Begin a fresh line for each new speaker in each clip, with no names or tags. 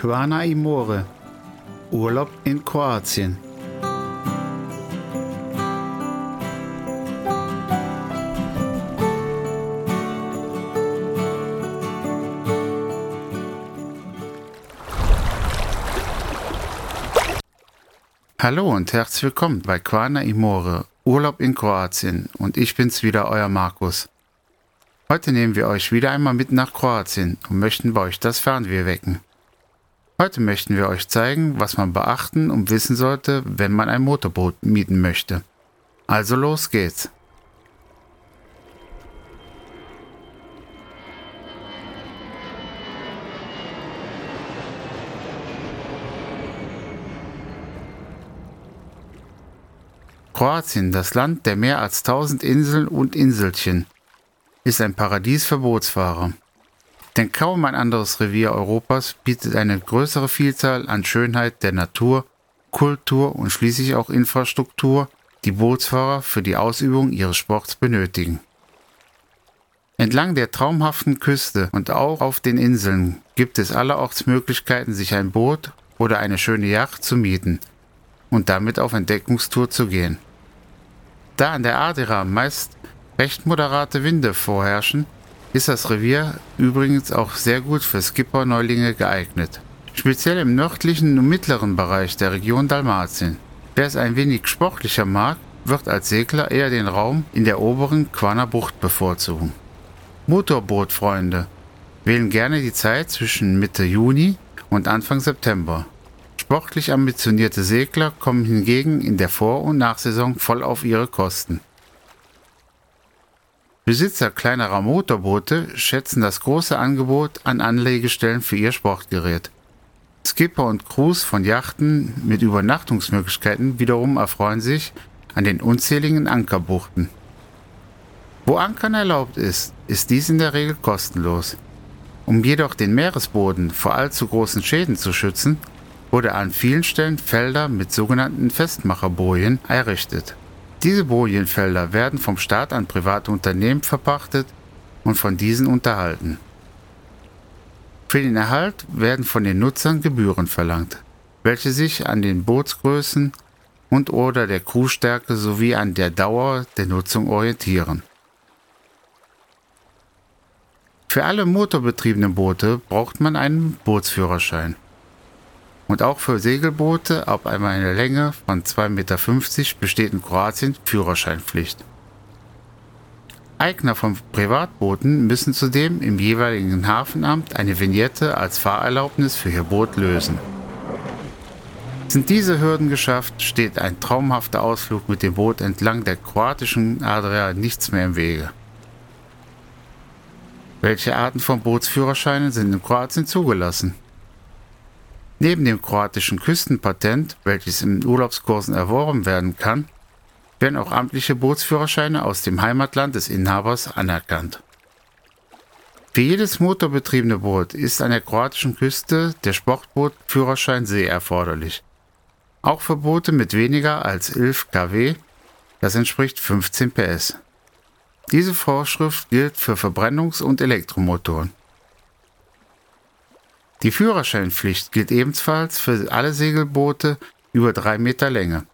Quana Imore. Urlaub in Kroatien. Hallo und herzlich willkommen bei Quana Imore, Urlaub in Kroatien und ich bin's wieder, euer Markus. Heute nehmen wir euch wieder einmal mit nach Kroatien und möchten bei euch das Fernweh wecken. Heute möchten wir euch zeigen, was man beachten und wissen sollte, wenn man ein Motorboot mieten möchte. Also los geht's. Kroatien, das Land der mehr als 1000 Inseln und Inselchen, ist ein Paradies für Bootsfahrer. Denn kaum ein anderes Revier Europas bietet eine größere Vielzahl an Schönheit der Natur, Kultur und schließlich auch Infrastruktur, die Bootsfahrer für die Ausübung ihres Sports benötigen. Entlang der traumhaften Küste und auch auf den Inseln gibt es allerorts Möglichkeiten, sich ein Boot oder eine schöne Yacht zu mieten und damit auf Entdeckungstour zu gehen. Da an der Adira meist recht moderate Winde vorherrschen, ist das Revier übrigens auch sehr gut für Skipper-Neulinge geeignet. Speziell im nördlichen und mittleren Bereich der Region Dalmatien. Wer es ein wenig sportlicher mag, wird als Segler eher den Raum in der oberen Quaner Bucht bevorzugen. Motorbootfreunde wählen gerne die Zeit zwischen Mitte Juni und Anfang September. Sportlich ambitionierte Segler kommen hingegen in der Vor- und Nachsaison voll auf ihre Kosten. Besitzer kleinerer Motorboote schätzen das große Angebot an Anlegestellen für ihr Sportgerät. Skipper und Crews von Yachten mit Übernachtungsmöglichkeiten wiederum erfreuen sich an den unzähligen Ankerbuchten. Wo Ankern erlaubt ist, ist dies in der Regel kostenlos. Um jedoch den Meeresboden vor allzu großen Schäden zu schützen, wurde an vielen Stellen Felder mit sogenannten Festmacherbojen errichtet. Diese Bojenfelder werden vom Staat an private Unternehmen verpachtet und von diesen unterhalten. Für den Erhalt werden von den Nutzern Gebühren verlangt, welche sich an den Bootsgrößen und oder der Crewstärke sowie an der Dauer der Nutzung orientieren. Für alle motorbetriebenen Boote braucht man einen Bootsführerschein und auch für Segelboote ab einer Länge von 2,50 Meter besteht in Kroatien Führerscheinpflicht. Eigner von Privatbooten müssen zudem im jeweiligen Hafenamt eine Vignette als Fahrerlaubnis für ihr Boot lösen. Sind diese Hürden geschafft, steht ein traumhafter Ausflug mit dem Boot entlang der kroatischen Adria nichts mehr im Wege. Welche Arten von Bootsführerscheinen sind in Kroatien zugelassen? Neben dem kroatischen Küstenpatent, welches in Urlaubskursen erworben werden kann, werden auch amtliche Bootsführerscheine aus dem Heimatland des Inhabers anerkannt. Für jedes motorbetriebene Boot ist an der kroatischen Küste der Sportbootführerschein See erforderlich. Auch für Boote mit weniger als 11 kW, das entspricht 15 PS. Diese Vorschrift gilt für Verbrennungs- und Elektromotoren. Die Führerscheinpflicht gilt ebenfalls für alle Segelboote über drei Meter Länge.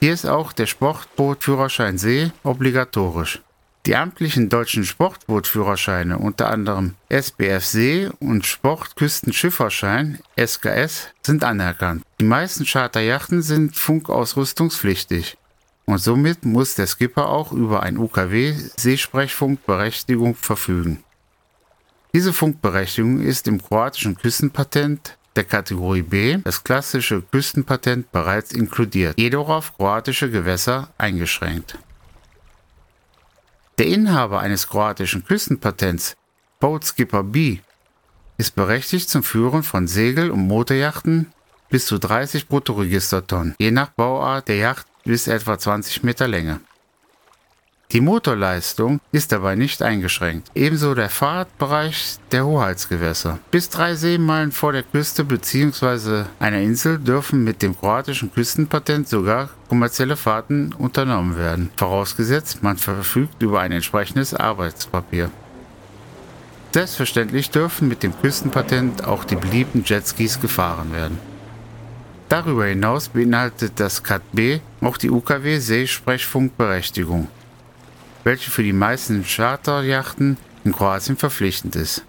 Hier ist auch der Sportbootführerschein See obligatorisch. Die amtlichen deutschen Sportbootführerscheine, unter anderem SBF See und Sportküstenschifferschein SKS, sind anerkannt. Die meisten Charterjachten sind funkausrüstungspflichtig und somit muss der Skipper auch über ein UKW Seesprechfunkberechtigung verfügen. Diese Funkberechtigung ist im kroatischen Küstenpatent der Kategorie B, das klassische Küstenpatent, bereits inkludiert, jedoch auf kroatische Gewässer eingeschränkt. Der Inhaber eines kroatischen Küstenpatents, Boatskipper B, ist berechtigt zum Führen von Segel- und Motorjachten bis zu 30 Bruttoregistertonnen, je nach Bauart der Yacht bis etwa 20 Meter Länge. Die Motorleistung ist dabei nicht eingeschränkt, ebenso der Fahrtbereich der Hoheitsgewässer. Bis drei Seemeilen vor der Küste bzw. einer Insel dürfen mit dem kroatischen Küstenpatent sogar kommerzielle Fahrten unternommen werden, vorausgesetzt man verfügt über ein entsprechendes Arbeitspapier. Selbstverständlich dürfen mit dem Küstenpatent auch die beliebten Jetskis gefahren werden. Darüber hinaus beinhaltet das Cat B auch die UKW Seesprechfunkberechtigung, welche für die meisten Charterjachten in Kroatien verpflichtend ist.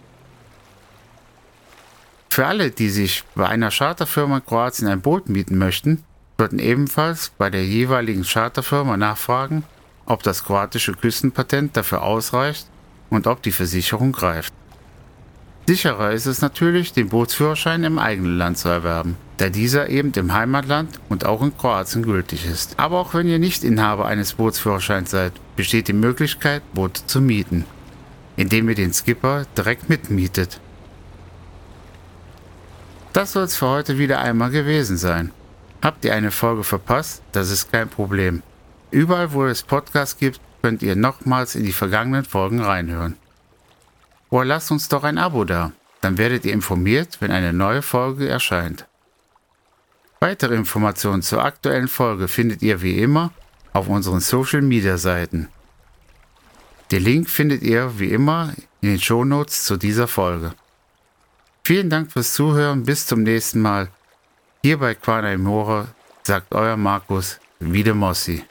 Für alle, die sich bei einer Charterfirma in Kroatien ein Boot mieten möchten, sollten ebenfalls bei der jeweiligen Charterfirma nachfragen, ob das kroatische Küstenpatent dafür ausreicht und ob die Versicherung greift. Sicherer ist es natürlich, den Bootsführerschein im eigenen Land zu erwerben, da dieser eben im Heimatland und auch in Kroatien gültig ist. Aber auch wenn ihr nicht Inhaber eines Bootsführerscheins seid, besteht die Möglichkeit, Boote zu mieten, indem ihr den Skipper direkt mitmietet. Das soll es für heute wieder einmal gewesen sein. Habt ihr eine Folge verpasst? Das ist kein Problem. Überall, wo es Podcasts gibt, könnt ihr nochmals in die vergangenen Folgen reinhören. Oder lasst uns doch ein Abo da, dann werdet ihr informiert, wenn eine neue Folge erscheint. Weitere Informationen zur aktuellen Folge findet ihr wie immer auf unseren Social Media Seiten. Den Link findet ihr wie immer in den Shownotes zu dieser Folge. Vielen Dank fürs Zuhören, bis zum nächsten Mal. Hier bei Quana Imore sagt euer Markus Wiedemossi.